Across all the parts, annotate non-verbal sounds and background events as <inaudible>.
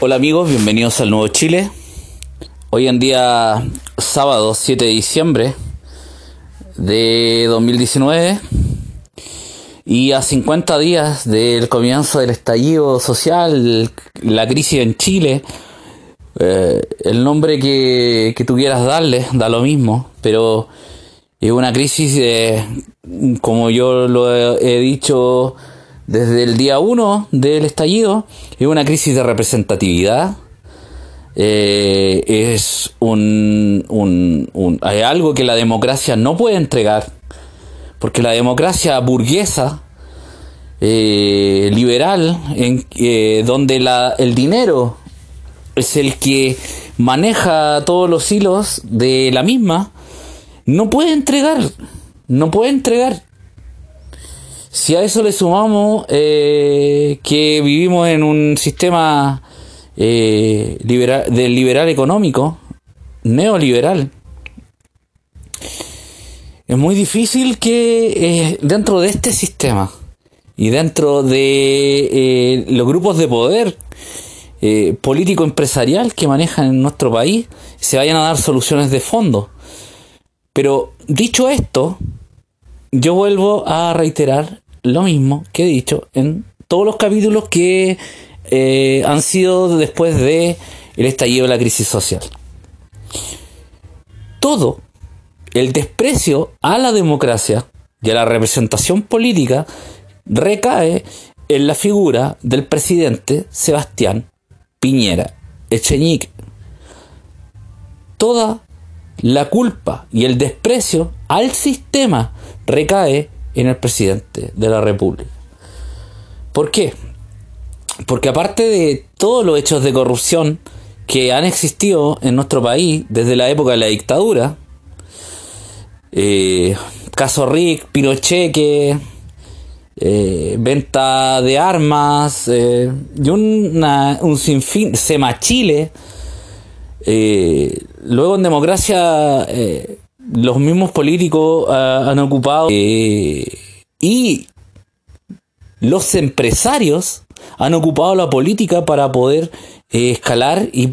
Hola amigos, bienvenidos al Nuevo Chile. Hoy en día sábado 7 de diciembre de 2019 y a 50 días del comienzo del estallido social, la crisis en Chile, eh, el nombre que, que, quieras darle da lo mismo, pero es una crisis, como yo lo he dicho, desde el día 1 del estallido, es una crisis de representatividad. Eh, es un, hay algo que la democracia no puede entregar, porque la democracia burguesa, eh, liberal, en, eh, donde la, el dinero es el que maneja todos los hilos de la misma, no puede entregar, no puede entregar. Si a eso le sumamos eh, que vivimos en un sistema eh, liberal, del liberal económico, neoliberal, es muy difícil que eh, dentro de este sistema y dentro de eh, los grupos de poder político-empresarial que manejan en nuestro país se vayan a dar soluciones de fondo. Pero dicho esto, yo vuelvo a reiterar lo mismo que he dicho en todos los capítulos que eh, han sido después de el estallido de la crisis social. Todo el desprecio a la democracia y a la representación política recae en la figura del presidente Sebastián Piñera Echeñique. Toda la culpa y el desprecio al sistema recae en el presidente de la República. ¿Por qué? Porque aparte de todos los hechos de corrupción que han existido en nuestro país desde la época de la dictadura, eh, caso Rick, Pinocheque, eh, venta de armas eh, y un sinfín, Sema Chile, eh, luego en democracia eh, los mismos políticos uh, han ocupado eh, y los empresarios han ocupado la política para poder escalar y,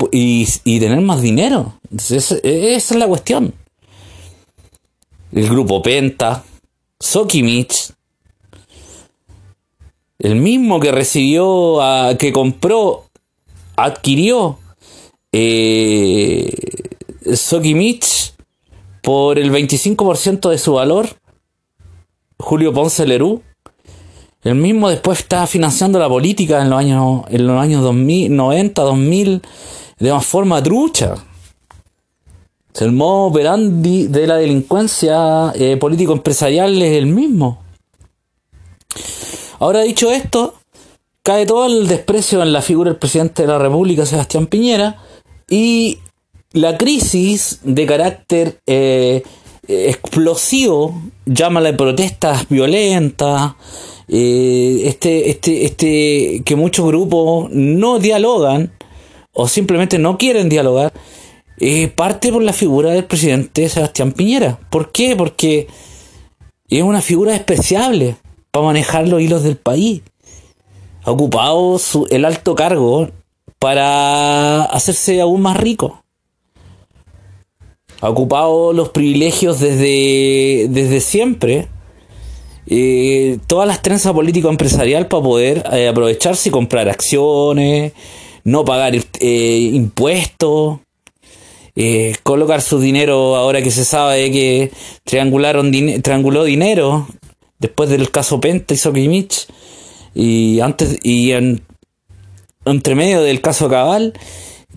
tener más dinero. Entonces, esa, es la cuestión. El grupo Penta, Sokimich, el mismo que recibió, a, que compró, adquirió eh, Sokimich por el 25% de su valor, Julio Ponce Lerú, el mismo después estaba financiando la política en los años, en los años 2000, 90, 2000, de una forma trucha. El modo operandi de la delincuencia eh, político-empresarial es el mismo. Ahora dicho esto, cae todo el desprecio en la figura del presidente de la República, Sebastián Piñera, y la crisis de carácter eh, explosivo, llámala de protestas violentas, eh, este, este, este, que muchos grupos no dialogan o simplemente no quieren dialogar, eh, parte por la figura del presidente Sebastián Piñera. ¿Por qué? Porque es una figura despreciable para manejar los hilos del país. Ha ocupado su, el alto cargo para hacerse aún más rico. Ha ocupado los privilegios desde, desde siempre. Eh, todas las trenzas político empresarial para poder eh, aprovecharse y comprar acciones, no pagar eh, impuestos, colocar su dinero ahora que se sabe que triangularon trianguló dinero después del caso Penta y Sokimich y antes y en, entre medio del caso Cabal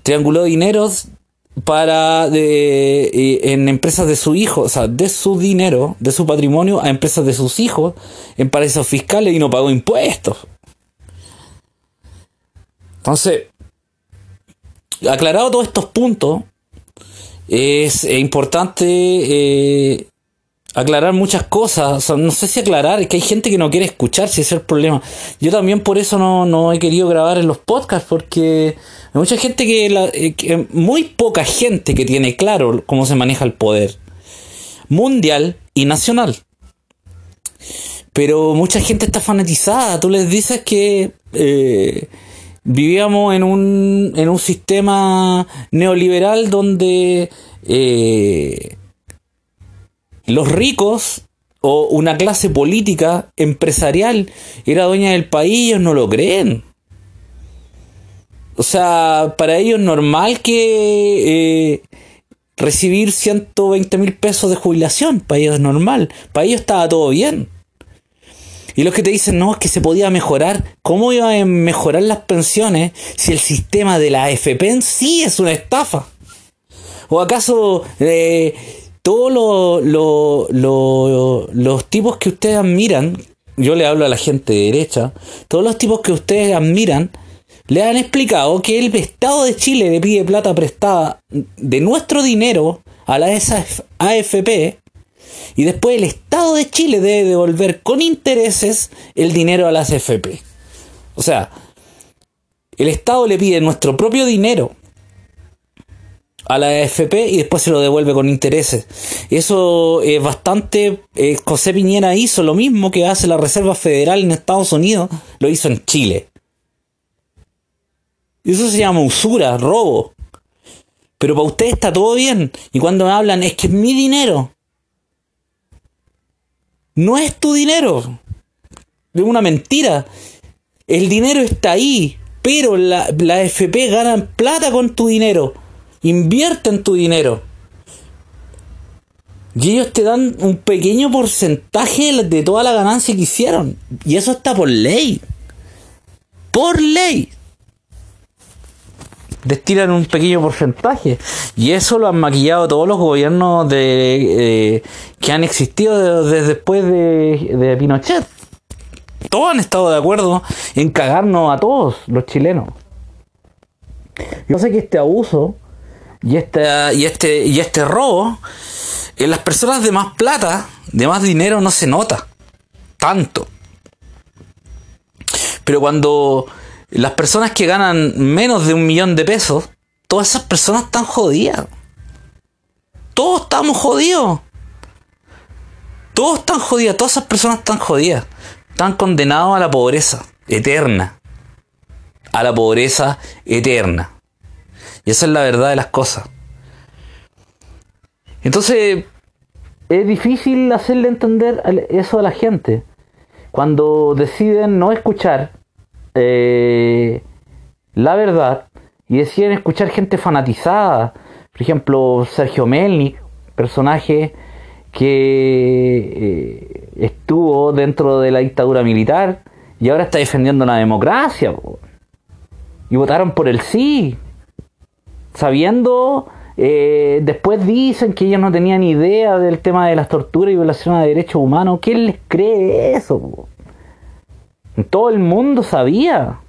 trianguló dineros para de, en empresas de su hijo, o sea, de su dinero, de su patrimonio a empresas de sus hijos en paraísos fiscales y no pagó impuestos. Entonces, aclarado todos estos puntos, es importante eh, aclarar muchas cosas. O sea, no sé si aclarar, es que hay gente que no quiere escuchar, si es el problema. Yo también por eso no, no he querido grabar en los podcasts, porque hay mucha gente que, la, eh, que, muy poca gente que tiene claro cómo se maneja el poder mundial y nacional. Pero mucha gente está fanatizada. Tú les dices que eh, vivíamos en un, en un sistema neoliberal donde eh, los ricos o una clase política empresarial era dueña del país, ellos no lo creen. O sea, para ellos es normal que eh, recibir 120 mil pesos de jubilación, para ellos es normal, para ellos estaba todo bien. Y los que te dicen, no, es que se podía mejorar. ¿Cómo iban a mejorar las pensiones si el sistema de la AFP en sí es una estafa? ¿O acaso eh, todos los tipos que ustedes admiran, yo le hablo a la gente de derecha, todos los tipos que ustedes admiran, le han explicado que el Estado de Chile le pide plata prestada de nuestro dinero a la AFP y después el Estado de Chile debe devolver con intereses el dinero a las AFP. O sea, el Estado le pide nuestro propio dinero a la AFP y después se lo devuelve con intereses. Eso es bastante... Eh, José Piñera hizo lo mismo que hace la Reserva Federal en Estados Unidos, lo hizo en Chile. Eso se llama usura, robo. Pero para usted está todo bien. Y cuando me hablan es que es mi dinero. No es tu dinero. Es una mentira. El dinero está ahí. Pero la, la AFP ganan plata con tu dinero en tu dinero. Y ellos te dan un pequeño porcentaje de toda la ganancia que hicieron. Y eso está por ley. Por ley. Destinan un pequeño porcentaje. Y eso lo han maquillado todos los gobiernos de, eh, que han existido desde después de, de Pinochet. Todos han estado de acuerdo en cagarnos a todos los chilenos. Yo sé que este abuso y este, y este, y este robo, en las personas de más plata, de más dinero, no se nota tanto. Pero cuando las personas que ganan menos de un millón de pesos, todas esas personas están jodidas. Todos estamos jodidos. Todos están jodidos, todas esas personas están jodidas. Están condenados a la pobreza eterna. A la pobreza eterna. Y esa es la verdad de las cosas. Entonces, es difícil hacerle entender eso a la gente. Cuando deciden no escuchar eh, la verdad y deciden escuchar gente fanatizada. Por ejemplo, Sergio Melnik, personaje que eh, estuvo dentro de la dictadura militar y ahora está defendiendo la democracia. Y votaron por el sí sabiendo, eh, después dicen que ellos no tenían idea del tema de las torturas y violaciones de derechos humanos. ¿Quién les cree eso? Todo el mundo sabía.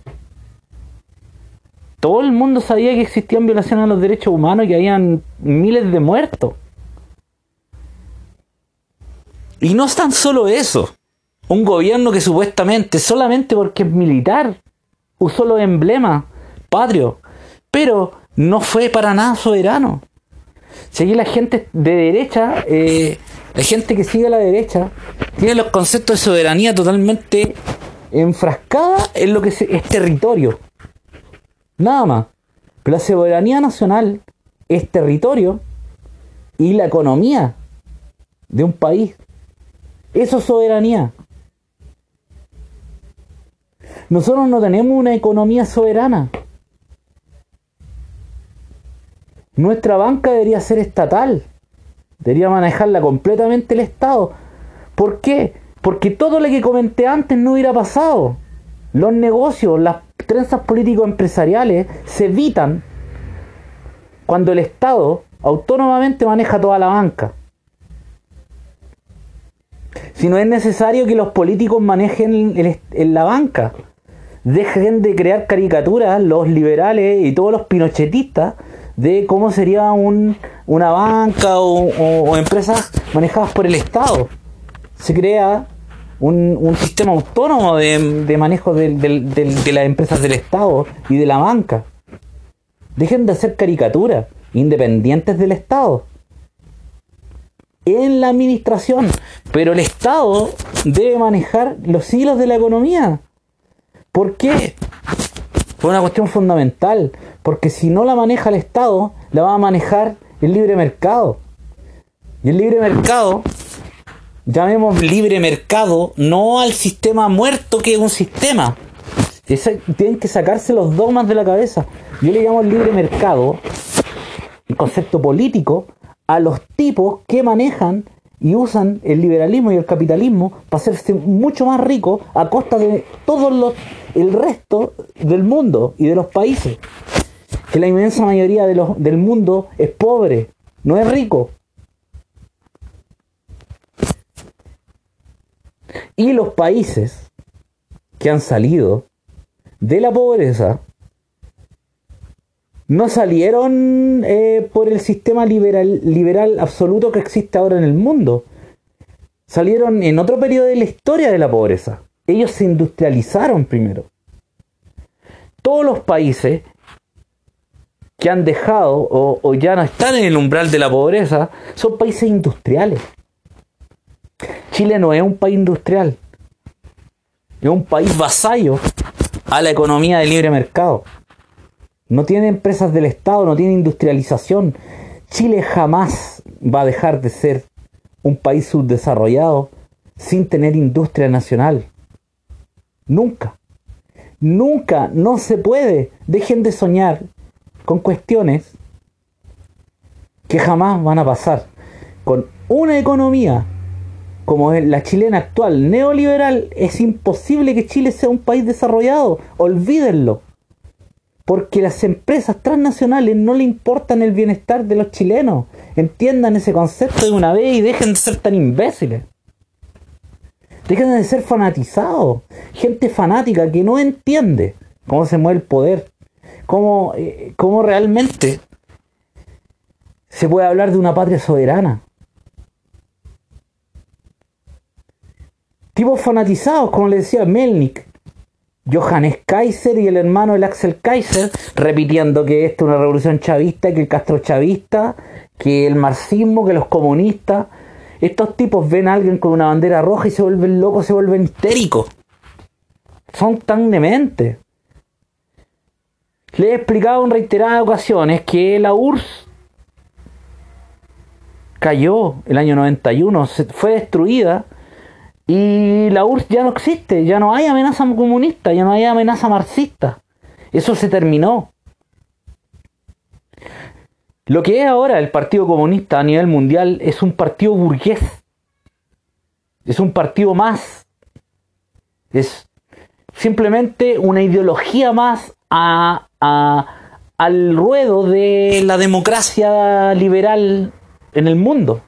Todo el mundo sabía que existían violaciones a los derechos humanos y que habían miles de muertos. Y no es tan solo eso. Un gobierno que supuestamente, solamente porque es militar, usó los emblemas patrios. Pero no fue para nada soberano. Si la gente de derecha, eh, la gente que sigue a la derecha, tiene los conceptos de soberanía totalmente enfrascada en lo que es territorio. Nada más. Pero la soberanía nacional es territorio y la economía de un país. Eso es soberanía. Nosotros no tenemos una economía soberana. Nuestra banca debería ser estatal. Debería manejarla completamente el Estado. ¿Por qué? Porque todo lo que comenté antes no hubiera pasado. Los negocios, las trenzas político-empresariales se evitan cuando el Estado autónomamente maneja toda la banca. Si no es necesario que los políticos manejen en la banca. Dejen de crear caricaturas los liberales y todos los pinochetistas de cómo sería un, una banca o, empresas manejadas por el Estado. Se crea un, sistema autónomo de, manejo de, de, las empresas del Estado y de la banca. Dejen de hacer caricaturas independientes del Estado. En la administración. Pero el Estado debe manejar los hilos de la economía. ¿Por qué? Fue una cuestión fundamental, porque si no la maneja el Estado, la va a manejar el libre mercado. Y el libre mercado, llamemos libre mercado, no al sistema muerto que es un sistema. tienen que sacarse los dogmas de la cabeza. Yo le llamo libre mercado, el concepto político, a los tipos que manejan y usan el liberalismo y el capitalismo para hacerse mucho más ricos a costa de todo los, el resto del mundo y de los países. Que la inmensa mayoría de los, del mundo es pobre, no es rico. Y los países que han salido de la pobreza no salieron eh, por el sistema liberal, liberal absoluto que existe ahora en el mundo. Salieron en otro periodo de la historia de la pobreza. Ellos se industrializaron primero. Todos los países que han dejado o, ya no están en el umbral de la pobreza son países industriales. Chile no es un país industrial, es un país vasallo a la economía del libre mercado. No tiene empresas del Estado, no tiene industrialización. Chile jamás va a dejar de ser un país subdesarrollado sin tener industria nacional. Nunca. Nunca, no se puede. Dejen de soñar con cuestiones que jamás van a pasar. Con una economía como la chilena actual, neoliberal, es imposible que Chile sea un país desarrollado. Olvídenlo porque las empresas transnacionales no le importan el bienestar de los chilenos. Entiendan ese concepto de una vez y dejen de ser tan imbéciles. Dejen de ser fanatizados. Gente fanática que no entiende cómo se mueve el poder. Cómo, eh, cómo realmente se puede hablar de una patria soberana. Tipos fanatizados, como le decía Melnik, Johannes Kaiser y el hermano del Axel Kaiser, repitiendo que esto es una revolución chavista, que el Castro chavista, que el marxismo, que los comunistas. Estos tipos ven a alguien con una bandera roja y se vuelven locos, se vuelven histéricos. Son tan dementes. Le he explicado en reiteradas ocasiones que la URSS cayó el año 91, fue destruida y la URSS ya no existe, ya no hay amenaza comunista, ya no hay amenaza marxista. Eso se terminó. Lo que es ahora el Partido Comunista a nivel mundial es un partido burgués. Es un partido más. Es simplemente una ideología más a, al ruedo de la democracia liberal en el mundo.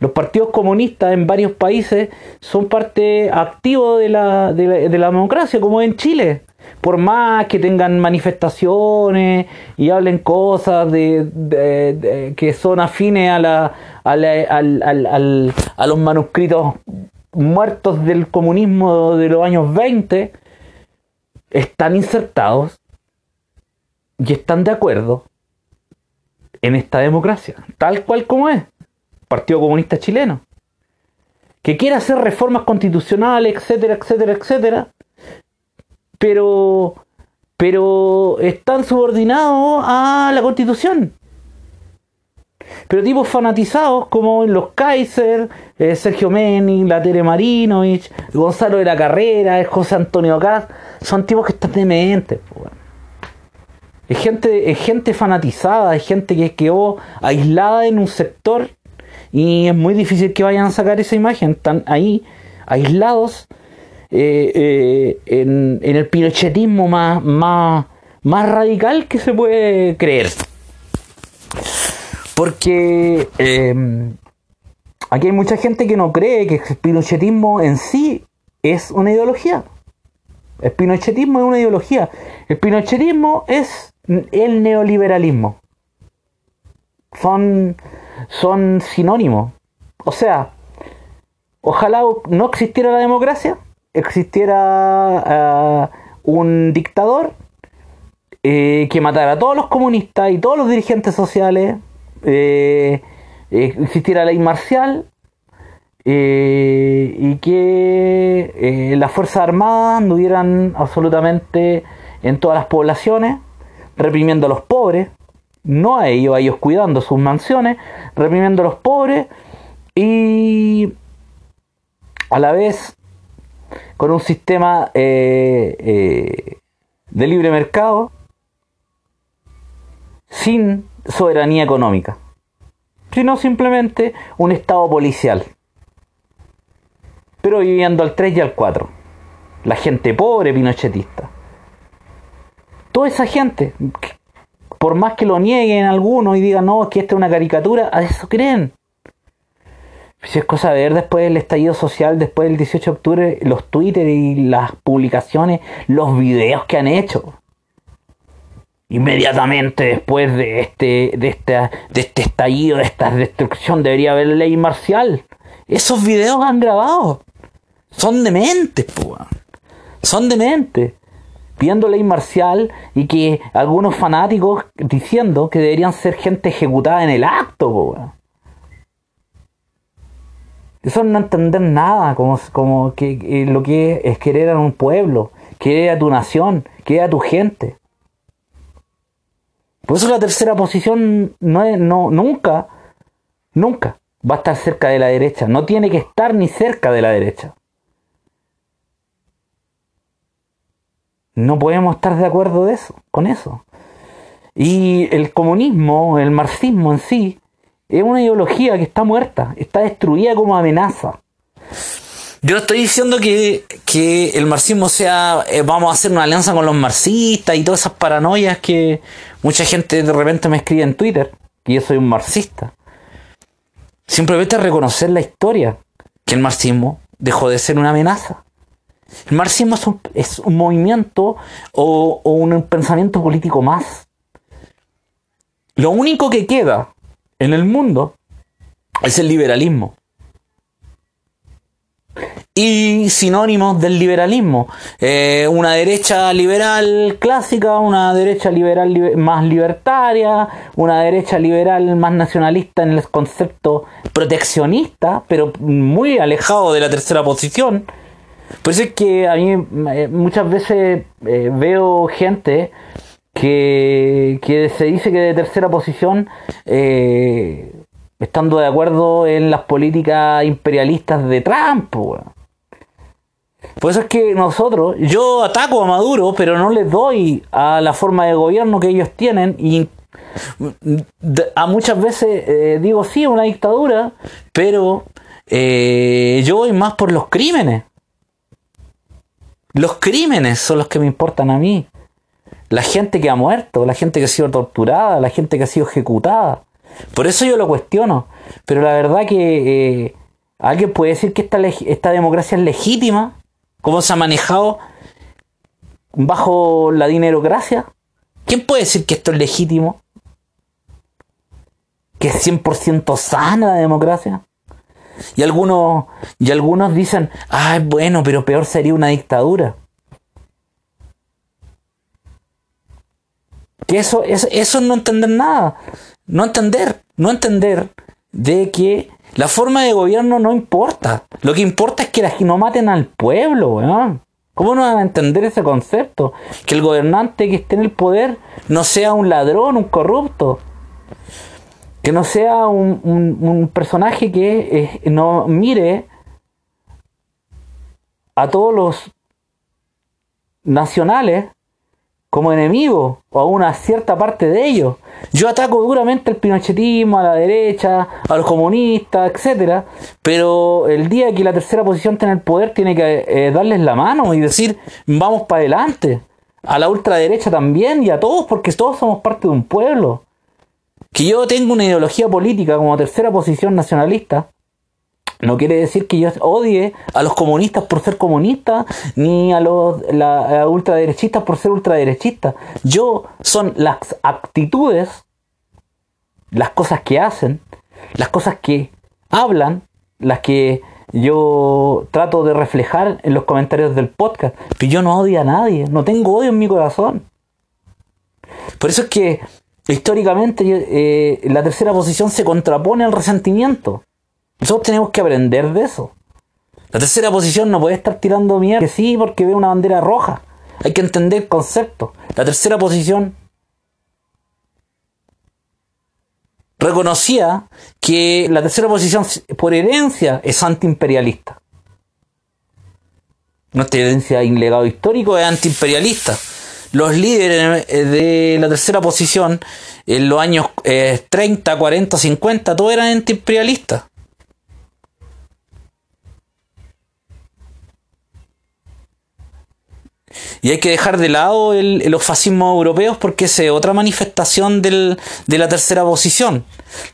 Los partidos comunistas en varios países son parte activo de la, de la, democracia, como en Chile. Por más que tengan manifestaciones y hablen cosas de, que son afines a, la, a, los manuscritos muertos del comunismo de los años 20, están insertados y están de acuerdo en esta democracia, tal cual como es. Partido Comunista Chileno, que quiere hacer reformas constitucionales, etcétera, etcétera, etcétera, pero, pero están subordinados a la constitución. Pero tipos fanatizados como los Kaiser, eh, Sergio Menin, la Tere Marinovich, Gonzalo de la Carrera, José Antonio Caz, son tipos que están dementes. Es gente, es gente fanatizada, es gente que quedó aislada en un sector y es muy difícil que vayan a sacar esa imagen. Están ahí aislados eh, eh, en, el pinochetismo más, más, más radical que se puede creer. Porque em, aquí hay mucha gente que no cree que el pinochetismo en sí es una ideología. El pinochetismo es una ideología. El pinochetismo es el neoliberalismo. Son son sinónimos. O sea, ojalá no existiera la democracia, existiera eh, un dictador eh, que matara a todos los comunistas y todos los dirigentes sociales, eh, existiera ley marcial y que las Fuerzas Armadas anduvieran absolutamente en todas las poblaciones, reprimiendo a los pobres, no a ellos, a ellos cuidando sus mansiones, reprimiendo a los pobres y a la vez con un sistema eh, eh, de libre mercado sin soberanía económica, sino simplemente un estado policial, pero viviendo al 3 y al 4. La gente pobre pinochetista. Toda esa gente, por más que lo nieguen algunos y digan, no, es que esta es una caricatura, a eso creen. Si es cosa de ver después del estallido social, después del 18 de octubre, los Twitter y las publicaciones, los videos que han hecho. Inmediatamente después de este, de este, de este estallido, de esta destrucción, debería haber ley marcial. Esos videos han grabado. Son dementes, pues. Son dementes. Pidiendo ley marcial y que algunos fanáticos diciendo que deberían ser gente ejecutada en el acto, pues. Eso no entender nada, como, como que, lo que es querer a un pueblo, querer a tu nación, querer a tu gente. Por eso la tercera posición no es, no, nunca, nunca va a estar cerca de la derecha. No tiene que estar ni cerca de la derecha. No podemos estar de acuerdo de eso, con eso. Y el comunismo, el marxismo en sí, es una ideología que está muerta, está destruida como amenaza. Yo no estoy diciendo que, el marxismo sea, eh, vamos a hacer una alianza con los marxistas y todas esas paranoias que mucha gente de repente me escribe en Twitter, que yo soy un marxista. Simplemente reconocer la historia, que el marxismo dejó de ser una amenaza. El marxismo es un, movimiento o, o un pensamiento político más. Lo único que queda en el mundo es el liberalismo. Y sinónimos del liberalismo. Eh, una derecha liberal clásica, una derecha liberal más libertaria, una derecha liberal más nacionalista en el concepto proteccionista, pero muy alejado de la tercera posición. Por eso es que a mí eh, muchas veces eh, veo gente que, se dice que de tercera posición, eh, estando de acuerdo en las políticas imperialistas de Trump. Por eso es que nosotros, yo ataco a Maduro, pero no les doy a la forma de gobierno que ellos tienen y a muchas veces eh, digo sí, una dictadura, pero eh, yo voy más por los crímenes. Los crímenes son los que me importan a mí la gente que ha muerto, la gente que ha sido torturada, la gente que ha sido ejecutada. Por eso yo lo cuestiono. Pero la verdad que eh, alguien puede decir que esta, esta democracia es legítima, cómo se ha manejado bajo la dinerocracia. ¿Quién puede decir que esto es legítimo? ¿Que es 100% sana la democracia? Y algunos, y algunos dicen, ay, bueno, pero peor sería una dictadura. Que eso, es eso no entender nada. No entender, no entender de que la forma de gobierno no importa. Lo que importa es que no maten al pueblo, weón. ¿Cómo no van a entender ese concepto? Que el gobernante que esté en el poder no sea un ladrón, un corrupto. Que no sea un, personaje que eh, no mire a todos los nacionales como enemigo o a una cierta parte de ellos. Yo ataco duramente el pinochetismo, a la derecha, a los comunistas, etcétera, pero el día que la tercera posición tiene el poder tiene que eh, darles la mano y decir vamos para adelante. A la ultraderecha también y a todos porque todos somos parte de un pueblo. Que yo tengo una ideología política como tercera posición nacionalista, no quiere decir que yo odie a los comunistas por ser comunistas, ni a los ultraderechistas por ser ultraderechistas. Yo son las actitudes, las cosas que hacen, las cosas que hablan, las que yo trato de reflejar en los comentarios del podcast. Pero yo no odio a nadie, no tengo odio en mi corazón. Por eso es que históricamente eh, la tercera posición se contrapone al resentimiento. Nosotros tenemos que aprender de eso. La tercera posición no puede estar tirando mierda que sí porque ve una bandera roja. Hay que entender el concepto. La tercera posición reconocía que la tercera posición por herencia es antiimperialista. Nuestra herencia en legado histórico es antiimperialista. Los líderes de la tercera posición en los años 30, 40, 50, todos eran antiimperialistas. Y hay que dejar de lado los fascismos europeos porque es otra manifestación de la tercera posición.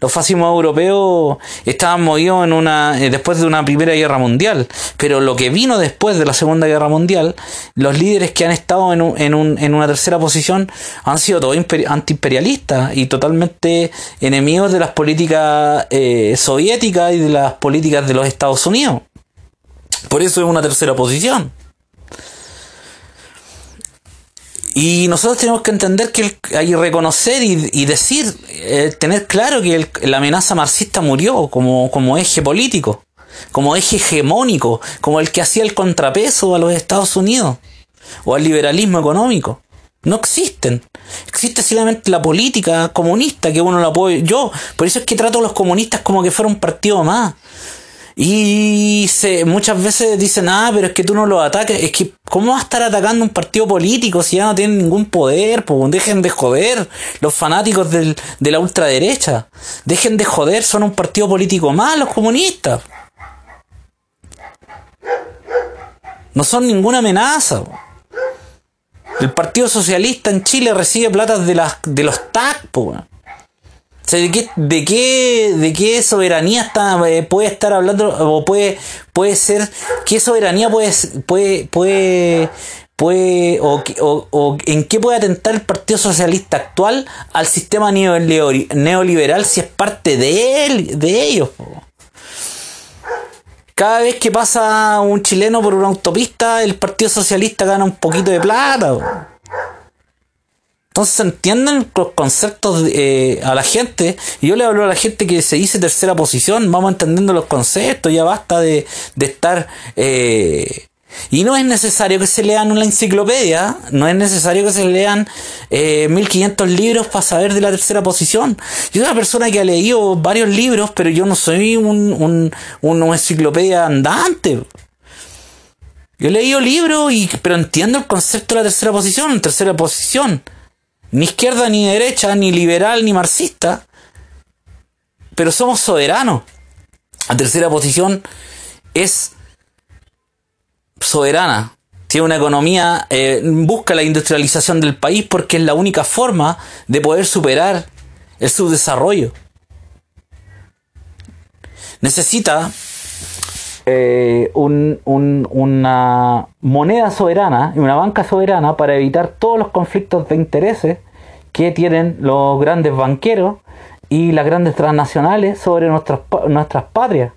Los fascismos europeos estaban movidos en una, eh, después de una primera guerra mundial, pero lo que vino después de la segunda guerra mundial, los líderes que han estado en, una tercera posición han sido todos antiimperialistas y totalmente enemigos de las políticas eh, soviéticas y de las políticas de los Estados Unidos. Por eso es una tercera posición. Y nosotros tenemos que entender que hay que reconocer y, decir, eh, tener claro que la amenaza marxista murió como, como eje político, como eje hegemónico, como el que hacía el contrapeso a los Estados Unidos o al liberalismo económico. No existen. Existe solamente la política comunista que uno la puede. Yo, por eso es que trato a los comunistas como que fuera un partido más. Y se, muchas veces dicen, ah, pero es que tú no lo ataques. Es que, ¿cómo va a estar atacando un partido político si ya no tienen ningún poder? Pues dejen de joder los fanáticos del, de la ultraderecha. Dejen de joder, son un partido político más los comunistas. No son ninguna amenaza. El Partido Socialista en Chile recibe platas de, las, de los TAC, pues. ¿De qué, de qué, de qué soberanía está, eh, puede estar hablando o puede, puede ser, qué soberanía puede, puede, puede, puede o, o, en qué puede atentar el Partido Socialista actual al sistema neoliberal si es parte de él, de ellos? Cada vez que pasa un chileno por una autopista, el Partido Socialista gana un poquito de plata. Entonces entienden los conceptos eh, a la gente. Y yo le hablo a la gente que se dice tercera posición, vamos entendiendo los conceptos, ya basta de, estar... Eh, y no es necesario que se lean una enciclopedia, no es necesario que se lean eh, 1500 libros para saber de la tercera posición. Yo soy una persona que ha leído varios libros, pero yo no soy un, un, una enciclopedia andante. Yo he leído libros, pero entiendo el concepto de la tercera posición, tercera posición ni izquierda ni derecha, ni liberal ni marxista, pero somos soberanos. La tercera posición es soberana. Tiene una economía, eh, busca la industrialización del país porque es la única forma de poder superar el subdesarrollo. Necesita eh, una moneda soberana y una banca soberana para evitar todos los conflictos de intereses que tienen los grandes banqueros y las grandes transnacionales sobre nuestras, nuestras patrias.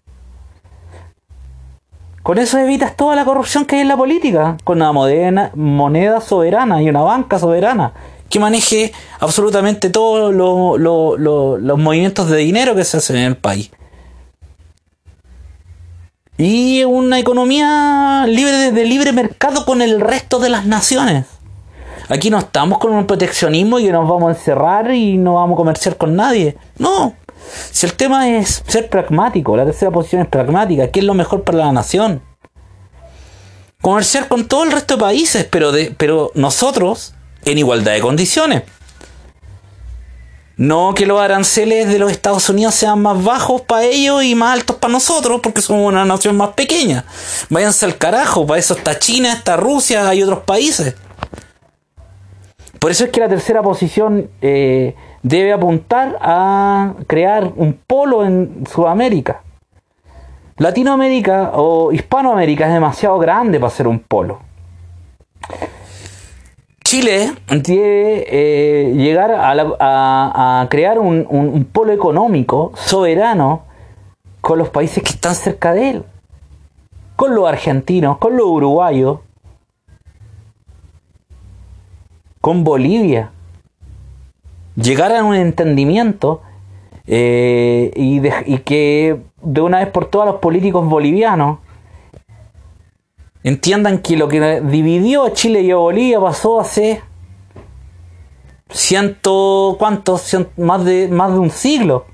Con eso evitas toda la corrupción que hay en la política, con una moneda soberana y una banca soberana que maneje absolutamente todos los movimientos de dinero que se hacen en el país. Y una economía libre de libre mercado con el resto de las naciones. Aquí no estamos con un proteccionismo y que nos vamos a encerrar y no vamos a comerciar con nadie. No. Si el tema es ser pragmático, la tercera posición es pragmática, ¿qué es lo mejor para la nación? Comerciar con todo el resto de países, pero, de, pero nosotros en igualdad de condiciones. No que los aranceles de los Estados Unidos sean más bajos para ellos y más altos para nosotros, porque somos una nación más pequeña. Váyanse al carajo, para eso está China, está Rusia, hay otros países. Por eso es que la tercera posición eh, debe apuntar a crear un polo en Sudamérica. Latinoamérica o Hispanoamérica es demasiado grande para ser un polo. Chile debe eh, llegar a, crear un, polo económico soberano con los países que están cerca de él, con los argentinos, con los uruguayos, con Bolivia. Llegar a un entendimiento eh, y, que de una vez por todas los políticos bolivianos entiendan que lo que dividió a Chile y a Bolivia pasó hace ciento, ¿cuántos? más, de, más de un siglo.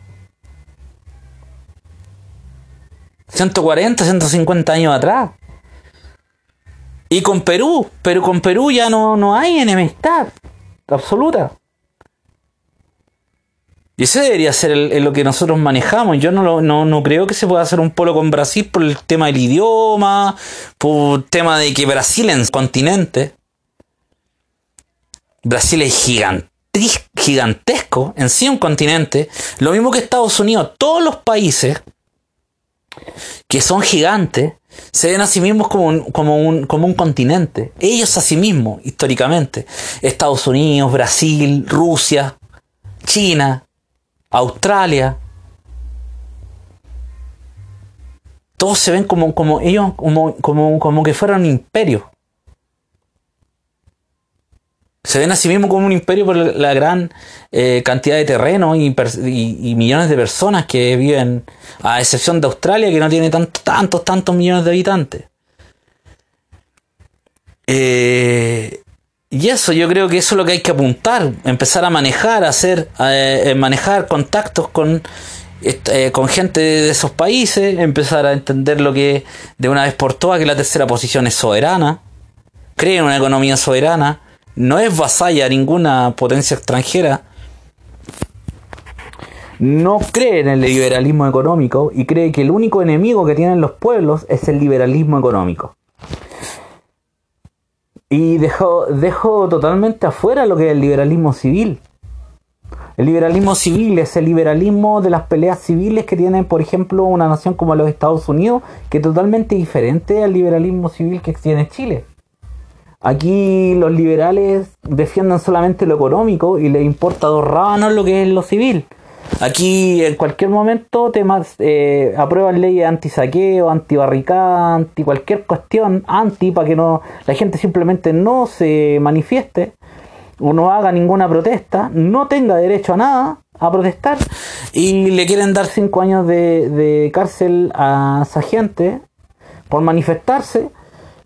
140, 150 años atrás. Y con Perú, pero con Perú ya no, no hay enemistad absoluta. Y ese debería ser lo que nosotros manejamos. Yo no, no, no, creo que se pueda hacer un polo con Brasil por el tema del idioma, por el tema de que Brasil es continente. Brasil es gigantesco, en sí un continente. Lo mismo que Estados Unidos. Todos los países que son gigantes se ven a sí mismos como un, como un, como un continente. Ellos a sí mismos, históricamente. Estados Unidos, Brasil, Rusia, China, Australia. Todos se ven como, como ellos, como, como, como que fueran imperios. Se ven a sí mismos como un imperio por la gran eh, cantidad de terreno y, millones de personas que viven, a excepción de Australia, que no tiene tantos, tantos, tantos millones de habitantes. Eh, y eso, yo creo que eso es lo que hay que apuntar, empezar a manejar, hacer, eh, manejar contactos con, eh, con gente de esos países, empezar a entender lo que de una vez por todas que la tercera posición es soberana, cree en una economía soberana, no es vasalla a ninguna potencia extranjera, no cree en el liberalismo económico y cree que el único enemigo que tienen los pueblos es el liberalismo económico. Y dejó, dejó totalmente afuera lo que es el liberalismo civil. El liberalismo civil es el liberalismo de las peleas civiles que tiene, por ejemplo, una nación como los Estados Unidos, que es totalmente diferente al liberalismo civil que tiene Chile. Aquí los liberales defienden solamente lo económico y les importa dos rábanos lo que es lo civil. Aquí en cualquier momento temas eh, aprueban leyes anti-saqueo, anti-barricada, anti cualquier cuestión, anti para que no la gente simplemente no se manifieste o no haga ninguna protesta, no tenga derecho a nada a protestar y le quieren dar cinco años de, cárcel a esa gente por manifestarse,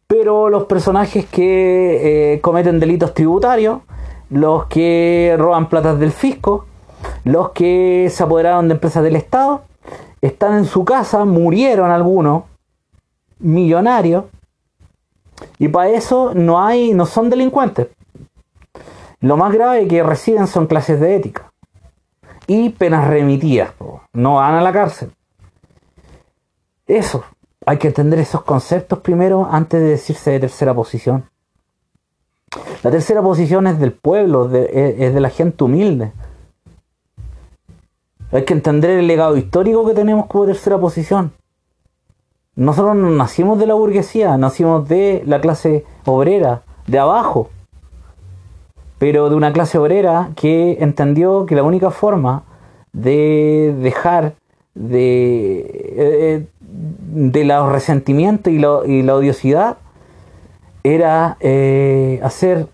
pero los personajes que eh, cometen delitos tributarios, los que roban platas del fisco, los que se apoderaron de empresas del Estado están en su casa, murieron algunos, millonarios, y para eso no hay, no son delincuentes. Lo más grave que reciben son clases de ética y penas remitidas, no van a la cárcel. Eso, hay que entender esos conceptos primero antes de decirse de tercera posición. La tercera posición es del pueblo, es de la gente humilde, hay que entender el legado histórico que tenemos como tercera posición. Nosotros no nacimos de la burguesía, nacimos de la clase obrera, de abajo. Pero de una clase obrera que entendió que la única forma de dejar de, eh, de los resentimientos y, la odiosidad era eh, hacer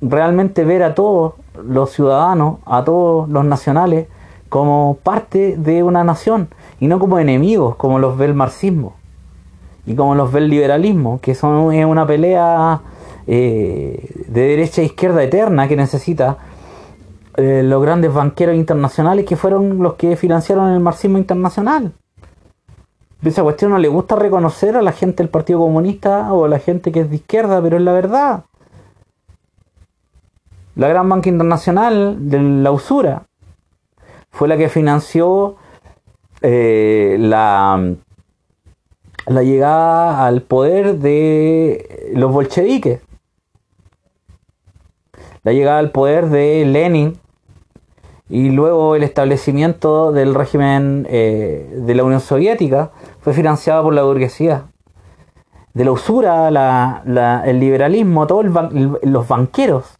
realmente ver a todos los ciudadanos, a todos los nacionales, como parte de una nación y no como enemigos, como los ve el marxismo y como los ve el liberalismo, que son una pelea eh, de derecha e izquierda eterna que necesita eh, los grandes banqueros internacionales que fueron los que financiaron el marxismo internacional. Esa cuestión no le gusta reconocer a la gente del Partido Comunista o a la gente que es de izquierda, pero es la verdad. La gran banca internacional de la usura fue la que financió eh, la, la llegada al poder de los bolcheviques, la llegada al poder de Lenin y luego el establecimiento del régimen eh, de la Unión Soviética fue financiada por la burguesía. De la usura, el liberalismo, todos los banqueros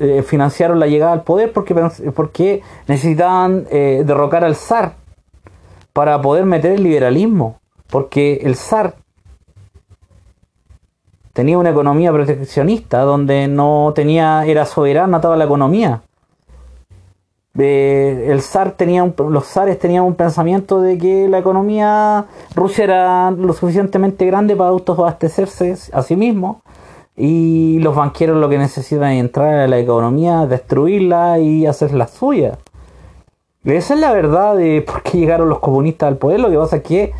eh, financiaron la llegada al poder porque, porque necesitaban eh, derrocar al zar para poder meter el liberalismo, porque el zar tenía una economía proteccionista donde no tenía era soberana toda la economía. el zar tenía los zares tenían un pensamiento de que la economía Rusia era lo suficientemente grande para autoabastecerse a sí mismo y los banqueros lo que necesitan es entrar a la economía, destruirla y hacerla suya. Esa es la verdad de por qué llegaron los comunistas al poder. Lo que pasa es que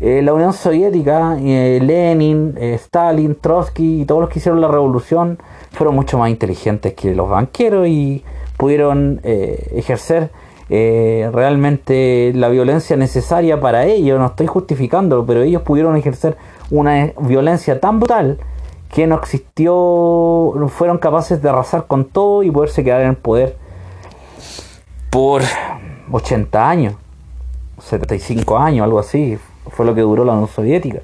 eh, la Unión Soviética, eh, Lenin, eh, Stalin, Trotsky y todos los que hicieron la revolución fueron mucho más inteligentes que los banqueros y pudieron ejercer realmente la violencia necesaria para ellos. No estoy justificándolo, pero ellos pudieron ejercer una violencia tan brutal que no existió, fueron capaces de arrasar con todo y poderse quedar en el poder por 80 años, 75 años, algo así, fue lo que duró la Unión Soviética.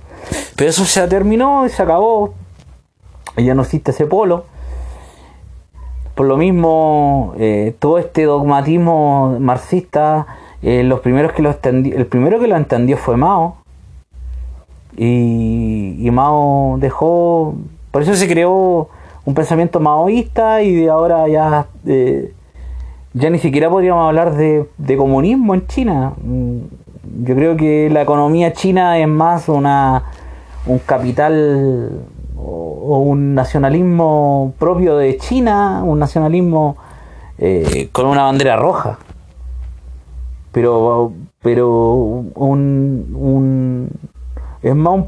Pero eso se terminó y se acabó, y ya no existe ese polo. Por lo mismo, eh, todo este dogmatismo marxista, eh, los primeros que lo el primero que lo entendió fue Mao. Y, y Mao dejó por eso se creó un pensamiento maoísta y de ahora ya, eh, ya ni siquiera podríamos hablar de, comunismo en China. Mm, yo creo que la economía china es más una, un capital o, un nacionalismo propio de China, un nacionalismo eh, con una bandera roja. Pero, pero un, un es más un,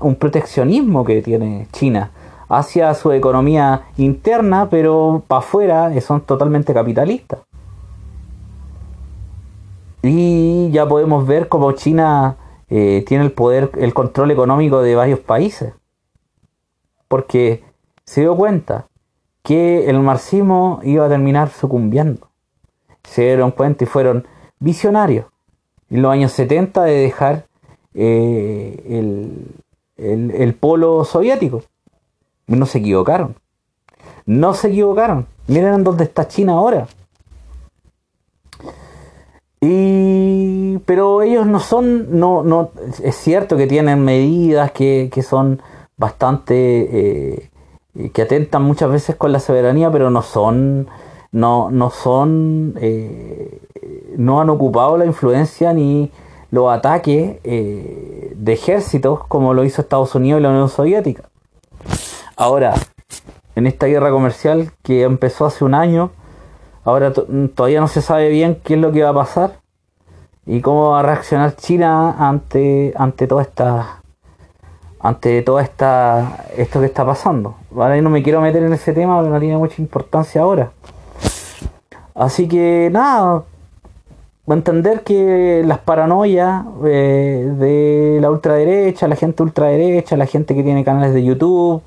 un proteccionismo que tiene China hacia su economía interna, pero para afuera son totalmente capitalistas. Y ya podemos ver cómo China eh, tiene el poder, el control económico de varios países. Porque se dio cuenta que el marxismo iba a terminar sucumbiendo. Se dieron cuenta y fueron visionarios en los años 70 de dejar eh, el, polo soviético. No se equivocaron. No se equivocaron. Miren dónde está China ahora. Y, pero ellos no son, no, no, es cierto que tienen medidas que, son bastante, eh, que atentan muchas veces con la soberanía, pero no son, no, no son, eh, no han ocupado la influencia ni, los ataques eh, de ejércitos como lo hizo Estados Unidos y la Unión Soviética. Ahora, en esta guerra comercial que empezó hace un año, ahora todavía no se sabe bien qué es lo que va a pasar y cómo va a reaccionar China ante, ante toda esta ante toda esta esto que está pasando. Ahora no me quiero meter en ese tema no tiene mucha importancia ahora. Así que nada, entender que las paranoias eh, de la ultraderecha, la gente ultraderecha, la gente que tiene canales de YouTube,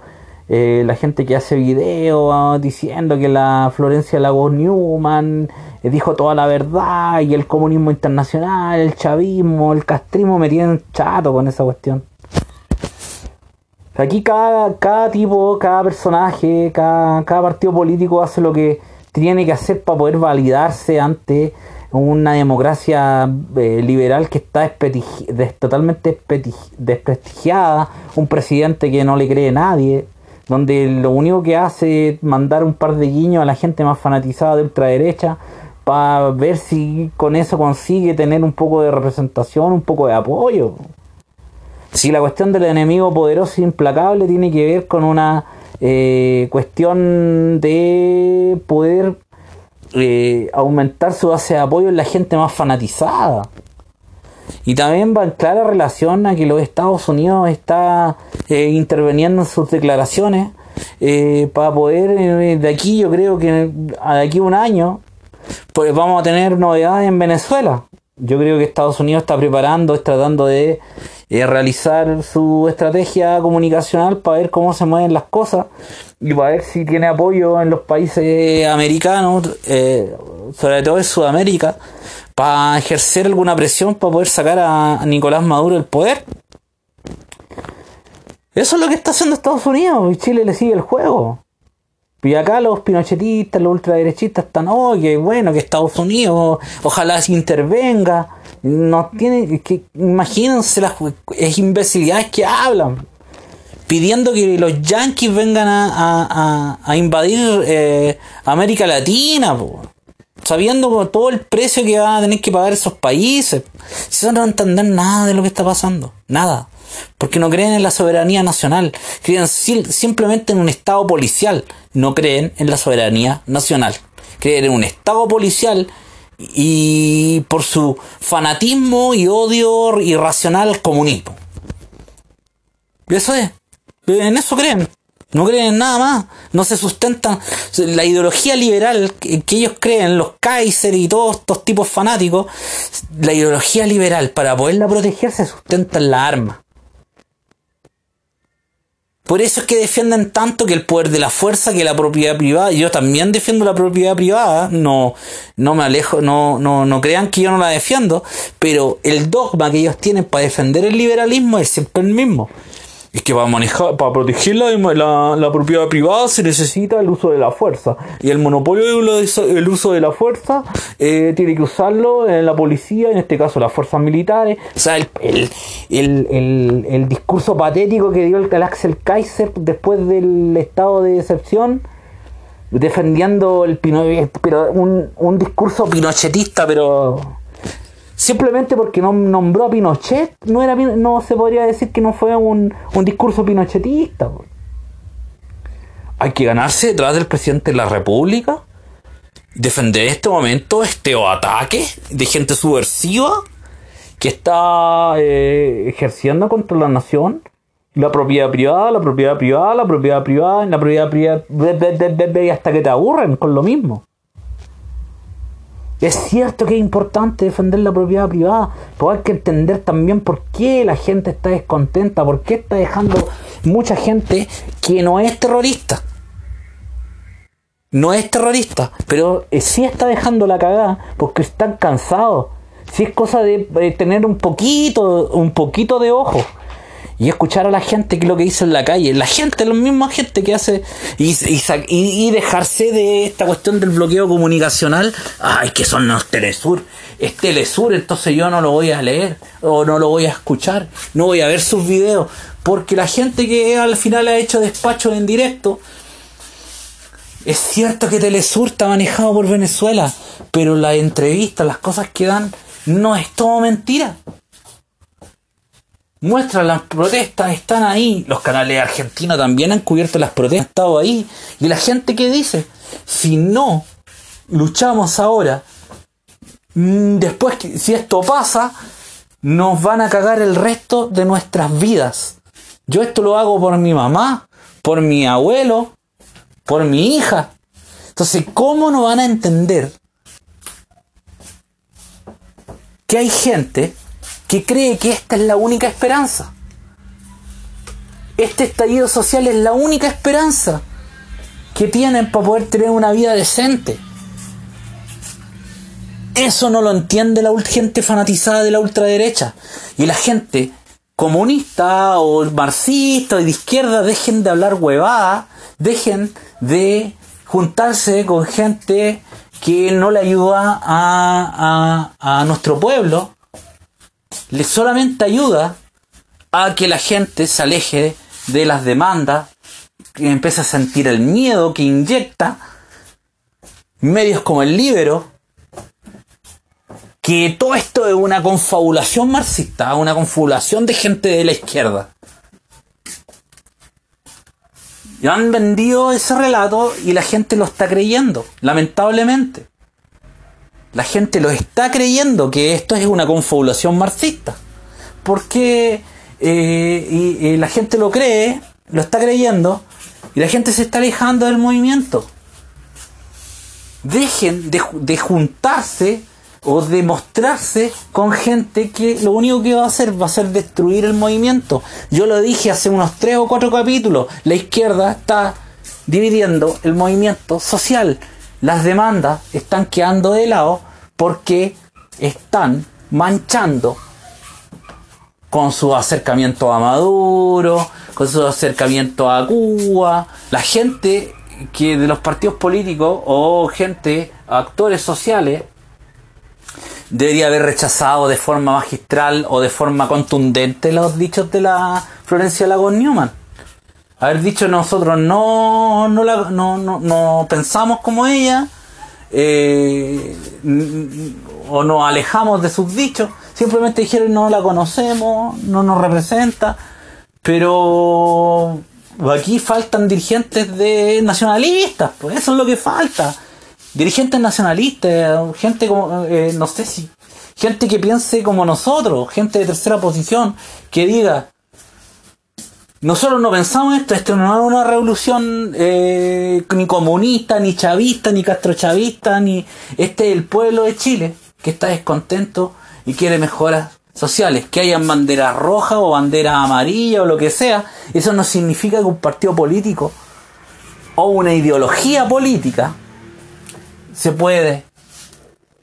eh, la gente que hace videos ah, diciendo que la Florencia Lagos Newman eh, dijo toda la verdad y el comunismo internacional, el chavismo, el castrismo me tienen chato con esa cuestión. Aquí cada, cada tipo, cada personaje, cada, cada partido político hace lo que tiene que hacer para poder validarse ante una democracia eh, liberal que está totalmente desprestigiada, un presidente que no le cree nadie, donde lo único que hace es mandar un par de guiños a la gente más fanatizada de ultraderecha para ver si con eso consigue tener un poco de representación, un poco de apoyo. Si la cuestión del enemigo poderoso e implacable tiene que ver con una eh, cuestión de poder eh, aumentar su base de apoyo en la gente más fanatizada. Y también va en clara relación a que los Estados Unidos está eh, interviniendo en sus declaraciones eh, para poder, de aquí yo creo que de aquí un año, pues vamos a tener novedades en Venezuela. Yo creo que Estados Unidos está preparando, tratando de realizar su estrategia comunicacional para ver cómo se mueven las cosas y para ver si tiene apoyo en los países americanos, eh, sobre todo en Sudamérica, para ejercer alguna presión para poder sacar a Nicolás Maduro del poder. Eso es lo que está haciendo Estados Unidos y Chile le sigue el juego. Y acá los pinochetistas, los ultraderechistas están, oh, que bueno, que Estados Unidos, ojalá se intervenga. No tiene, que imagínense las imbecilidades que hablan pidiendo que los yanquis vengan a, invadir eh, América Latina. sabiendo todo el precio que van a tener que pagar esos países. Si no van a entender nada de lo que está pasando, nada. Porque no creen en la soberanía nacional, creen simplemente en un Estado policial, no creen en la soberanía nacional. Creen en un Estado policial y por su fanatismo y odio irracional al comunismo. Y eso es. En eso creen. No creen en nada más. No se sustentan. La ideología liberal que, ellos creen, los Kaiser y todos estos tipos fanáticos, la ideología liberal para poderla proteger se sustenta en la arma. Por eso es que defienden tanto que el poder de la fuerza, que la propiedad privada. Yo también defiendo la propiedad privada. No, no me alejo, no, no, no crean que yo no la defiendo. Pero el dogma que ellos tienen para defender el liberalismo es siempre el mismo es que para manejar, para proteger la, la, propiedad privada se necesita el uso de la fuerza. Y el monopolio del uso de la fuerza eh, tiene que usarlo la policía, en este caso las fuerzas militares. O sea, el, el, el, discurso patético que dio el Axel Kaiser después del estado de excepción defendiendo el pero un, un discurso pinochetista, pero simplemente porque no nombró a Pinochet, no, era, no se podría decir que no fue un, discurso pinochetista. Hay que ganarse detrás del presidente de la República, defender este momento, este ataque de gente subversiva que está eh, ejerciendo contra la nación. La propiedad privada, la propiedad privada, la propiedad privada, la propiedad privada, hasta que te aburren con lo mismo. Es cierto que es importante defender la propiedad privada, pero hay que entender también por qué la gente está descontenta, por qué está dejando mucha gente que no es terrorista. No es terrorista, pero eh, sí está dejando la cagada porque están cansados. Si es cosa de tener un poquito, un poquito de ojo y escuchar a la gente que lo que dice en la calle. La gente, la misma gente que hace y, y, dejarse de esta cuestión del bloqueo comunicacional. Ay, que son los Telesur. Es Telesur, entonces yo no lo voy a leer o no lo voy a escuchar, no voy a ver sus videos. Porque la gente que al final ha hecho despacho en directo. Es cierto que Telesur está manejado por Venezuela, pero las entrevistas, las cosas que dan, no es todo mentira muestran las protestas, están ahí. Los canales argentinos también han cubierto las protestas, han estado ahí. Y la gente que dice, si no luchamos ahora, mm, después si esto pasa, nos van a cagar el resto de nuestras vidas. Yo esto lo hago por mi mamá, por mi abuelo, por mi hija. Entonces, ¿cómo no van a entender que hay gente que cree que esta es la única esperanza. Este estallido social es la única esperanza que tienen para poder tener una vida decente. Eso no lo entiende la gente fanatizada de la ultraderecha. Y la gente comunista o marxista o de izquierda dejen de hablar huevada, dejen de juntarse con gente que no le ayuda a, a nuestro pueblo le solamente ayuda a que la gente se aleje de las demandas, que empiece a sentir el miedo que inyecta medios como el Libero, que todo esto es una confabulación marxista, una confabulación de gente de la izquierda. Y han vendido ese relato y la gente lo está creyendo, lamentablemente la gente lo está creyendo que esto es una confabulación marxista. Porque eh, y, la gente lo cree, lo está creyendo, y la gente se está alejando del movimiento. Dejen de, de juntarse o de mostrarse con gente que lo único que va a hacer va a ser destruir el movimiento. Yo lo dije hace unos tres o cuatro capítulos. La izquierda está dividiendo el movimiento social. Las demandas están quedando de lado porque están manchando con su acercamiento a Maduro, con su acercamiento a Cuba, la gente que de los partidos políticos o gente, actores sociales, debería haber rechazado de forma magistral o de forma contundente los dichos de la Florencia Lagos Newman. Haber dicho nosotros no, no, no, no, no pensamos como ella, eh, o nos alejamos de sus dichos, simplemente dijeron no la conocemos, no nos representa, pero aquí faltan dirigentes de nacionalistas, pues eso es lo que falta. Dirigentes nacionalistas, gente como, eh, no sé si, gente que piense como nosotros, gente de tercera posición, que diga, nosotros no pensamos esto, esto no es una revolución eh, ni comunista, ni chavista, ni castrochavista, ni este es el pueblo de Chile que está descontento y quiere mejoras sociales, que hayan banderas rojas o banderas amarillas o lo que sea, eso no significa que un partido político o una ideología política se puede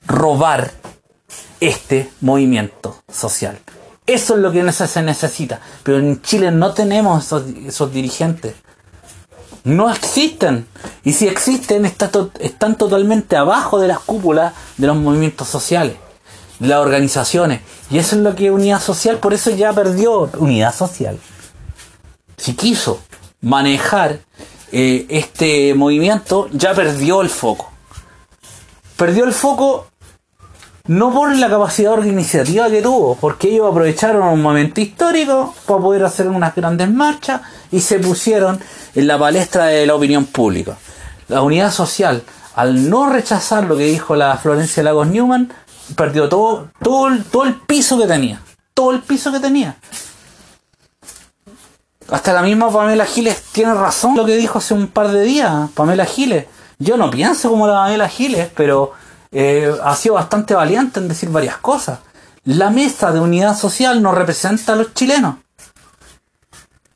robar este movimiento social. Eso es lo que se necesita. Pero en Chile no tenemos esos, dirigentes. No existen. Y si existen, están totalmente abajo de las cúpulas de los movimientos sociales, de las organizaciones. Y eso es lo que unidad social, por eso ya perdió unidad social. Si quiso manejar eh, este movimiento, ya perdió el foco. Perdió el foco no por la capacidad organizativa que tuvo, porque ellos aprovecharon un momento histórico para poder hacer unas grandes marchas y se pusieron en la palestra de la opinión pública. La unidad social, al no rechazar lo que dijo la Florencia Lagos Newman, perdió todo, todo, todo el piso que tenía. Todo el piso que tenía. Hasta la misma Pamela Giles tiene razón lo que dijo hace un par de días. Pamela Giles. Yo no pienso como la Pamela Giles, pero eh, ha sido bastante valiente en decir varias cosas. La mesa de unidad social no representa a los chilenos.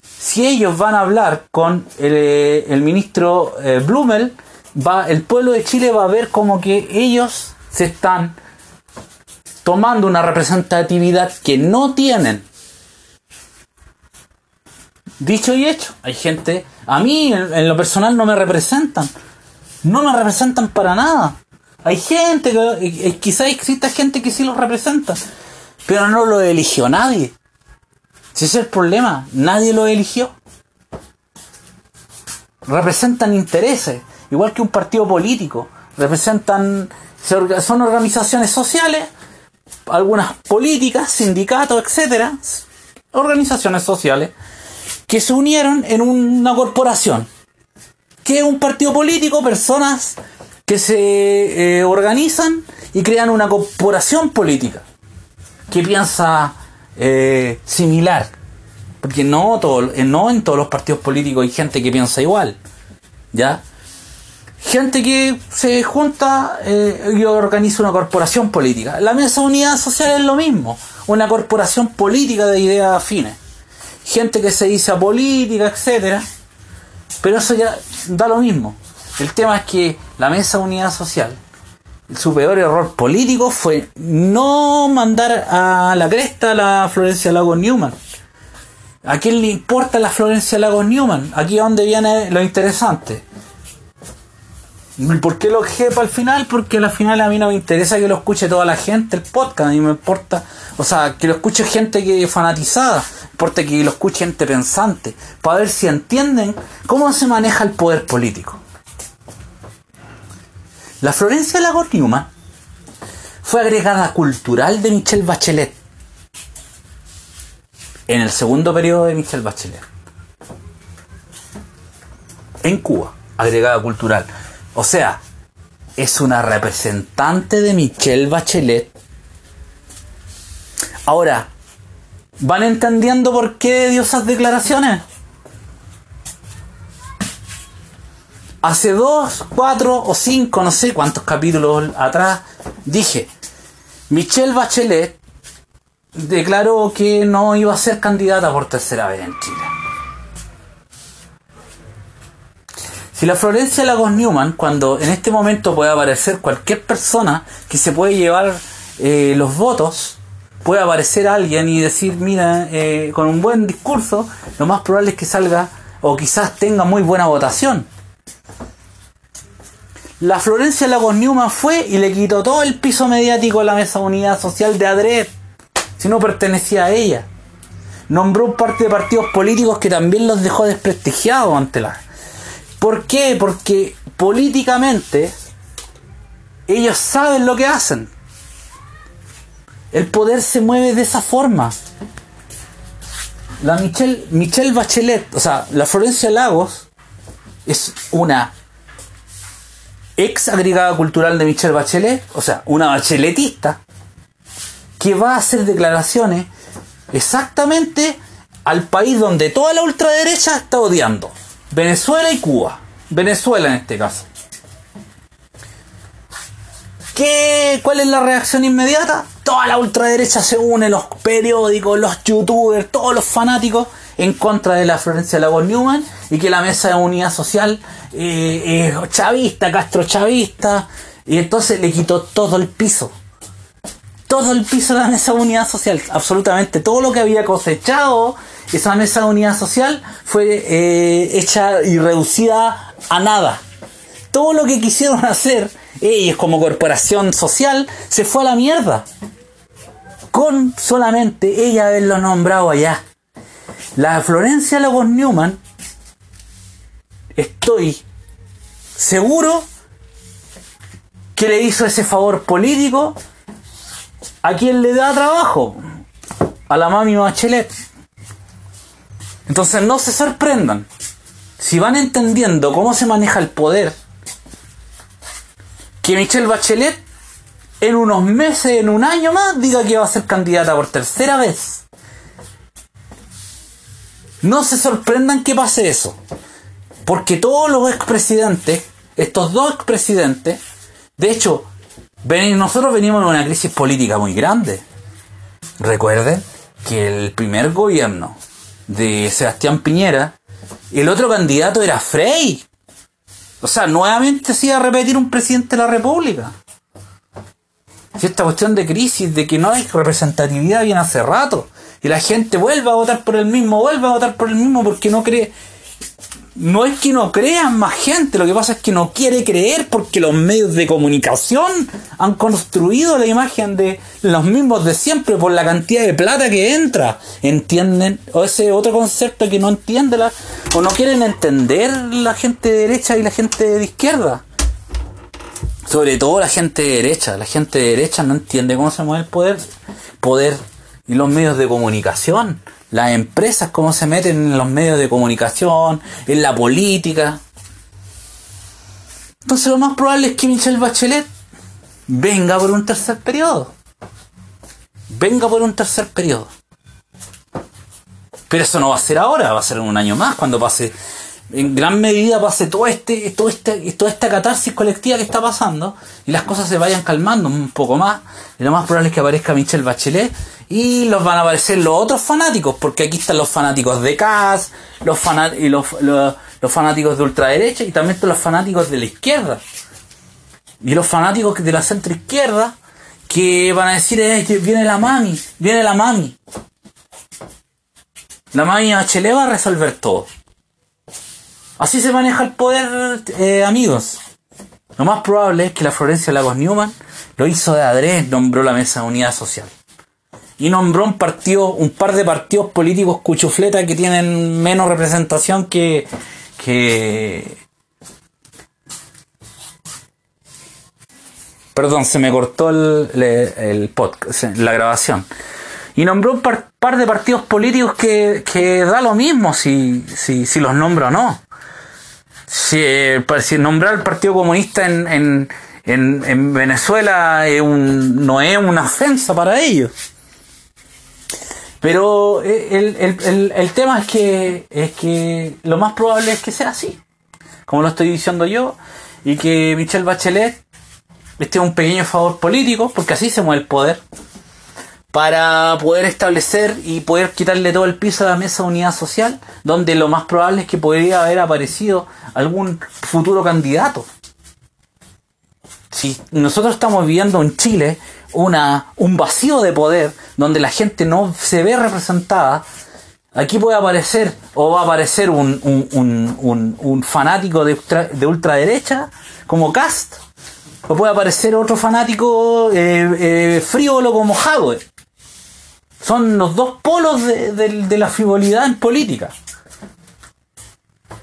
Si ellos van a hablar con el, eh, ministro eh, Blumel, va, el pueblo de Chile va a ver como que ellos se están tomando una representatividad que no tienen. Dicho y hecho, hay gente, a mí en lo personal no me representan. No me representan para nada. Hay gente que eh, quizás exista gente que sí los representa, pero no lo eligió nadie. Ese es el problema, nadie lo eligió. Representan intereses, igual que un partido político. Representan, son organizaciones sociales, algunas políticas, sindicatos, etcétera, organizaciones sociales que se unieron en una corporación. Que es un partido político, personas que se eh, organizan y crean una corporación política que piensa eh, similar. Porque no, todo, eh, no en todos los partidos políticos hay gente que piensa igual. ¿Ya? Gente que se junta y organiza una corporación política. La mesa de unidad social es lo mismo. Una corporación política de ideas afines. Gente que se dice política, etcétera. Pero eso ya da lo mismo. El tema es que la mesa unidad social, su peor error político fue no mandar a la cresta a la Florencia Lagos Newman. ¿A quién le importa la Florencia Lagos Newman? Aquí es donde viene lo interesante. ¿Por qué lo dejé para el final? Porque al final a mí no me interesa que lo escuche toda la gente, el podcast, a mí me importa, o sea, que lo escuche gente que fanatizada, importa que lo escuche gente pensante, para ver si entienden cómo se maneja el poder político. La Florencia Lagos Newman fue agregada cultural de Michelle Bachelet en el segundo periodo de Michelle Bachelet. En Cuba, agregada cultural. O sea, es una representante de Michelle Bachelet. Ahora, ¿van entendiendo por qué dio esas declaraciones? Hace dos, cuatro o cinco, no sé cuántos capítulos atrás, dije, Michelle Bachelet declaró que no iba a ser candidata por tercera vez en Chile. Si la Florencia Lagos Newman, cuando en este momento puede aparecer cualquier persona que se puede llevar eh, los votos, puede aparecer alguien y decir, mira, eh, con un buen discurso, lo más probable es que salga o quizás tenga muy buena votación la Florencia Lagos Newman fue y le quitó todo el piso mediático a la mesa unidad social de Adred, si no pertenecía a ella. Nombró un parte de partidos políticos que también los dejó desprestigiados ante la. ¿Por qué? Porque políticamente Ellos saben lo que hacen. El poder se mueve de esa forma. La Michelle, Michelle Bachelet, o sea, la Florencia Lagos es una ex agregada cultural de Michelle Bachelet, o sea, una bacheletista, que va a hacer declaraciones exactamente al país donde toda la ultraderecha está odiando. Venezuela y Cuba. Venezuela en este caso. ¿Qué, ¿Cuál es la reacción inmediata? Toda la ultraderecha se une, los periódicos, los youtubers, todos los fanáticos en contra de la Florencia Lagos Newman y que la mesa de unidad social eh, es chavista, Castro chavista, y entonces le quitó todo el piso. Todo el piso de la mesa de unidad social, absolutamente todo lo que había cosechado esa mesa de unidad social fue eh, hecha y reducida a nada. Todo lo que quisieron hacer ellos como corporación social se fue a la mierda. Con solamente ella haberlo nombrado allá. La Florencia Lagos Newman, estoy seguro que le hizo ese favor político a quien le da trabajo, a la mami Bachelet. Entonces no se sorprendan. Si van entendiendo cómo se maneja el poder, que Michelle Bachelet en unos meses, en un año más, diga que va a ser candidata por tercera vez. No se sorprendan que pase eso. Porque todos los expresidentes, estos dos expresidentes, de hecho, nosotros venimos de una crisis política muy grande. Recuerden que el primer gobierno de Sebastián Piñera, el otro candidato era Frey. O sea, nuevamente se iba a repetir un presidente de la República. Si esta cuestión de crisis, de que no hay representatividad, viene hace rato. Y la gente vuelve a votar por el mismo, vuelve a votar por el mismo porque no cree. No es que no crean más gente, lo que pasa es que no quiere creer porque los medios de comunicación han construido la imagen de los mismos de siempre por la cantidad de plata que entra. ¿Entienden? O ese otro concepto que no entiende la, o no quieren entender la gente de derecha y la gente de izquierda. Sobre todo la gente de derecha. La gente de derecha no entiende cómo se mueve el poder. Poder y los medios de comunicación, las empresas, cómo se meten en los medios de comunicación, en la política. Entonces lo más probable es que Michelle Bachelet venga por un tercer periodo. Venga por un tercer periodo. Pero eso no va a ser ahora, va a ser en un año más, cuando pase en gran medida pase todo este, todo este, toda esta catarsis colectiva que está pasando y las cosas se vayan calmando un poco más. Lo más probable es que aparezca Michelle Bachelet y los van a aparecer los otros fanáticos, porque aquí están los fanáticos de CAS, los, fanáticos de ultraderecha y también están los fanáticos de la izquierda. Y los fanáticos de la centro izquierda que van a decir, eh, viene la mami, viene la mami. La mami Bachelet va a resolver todo. Así se maneja el poder, eh, amigos. Lo más probable es que la Florencia Lagos Newman lo hizo de adrés, nombró la Mesa de Unidad Social. Y nombró un partido, un par de partidos políticos cuchufleta que tienen menos representación que, que, Perdón, se me cortó el, el podcast, la grabación. Y nombró un par, de partidos políticos que, que da lo mismo si, si, si los nombra o no si, nombrar al Partido Comunista en, Venezuela no es una ofensa para ellos. Pero eh, el, tema es que, es que lo más probable es que sea así, como lo estoy diciendo yo, y que Michelle Bachelet esté un pequeño favor político, porque así se mueve el poder para poder establecer y poder quitarle todo el piso a la mesa de unidad social, donde lo más probable es que podría haber aparecido algún futuro candidato. Si nosotros estamos viviendo en Chile una, un vacío de poder donde la gente no se ve representada, aquí puede aparecer o va a aparecer un, un, fanático de, de ultraderecha como Cast, o puede aparecer otro fanático eh, eh, frívolo como Howard. Son los dos polos de, la frivolidad en política.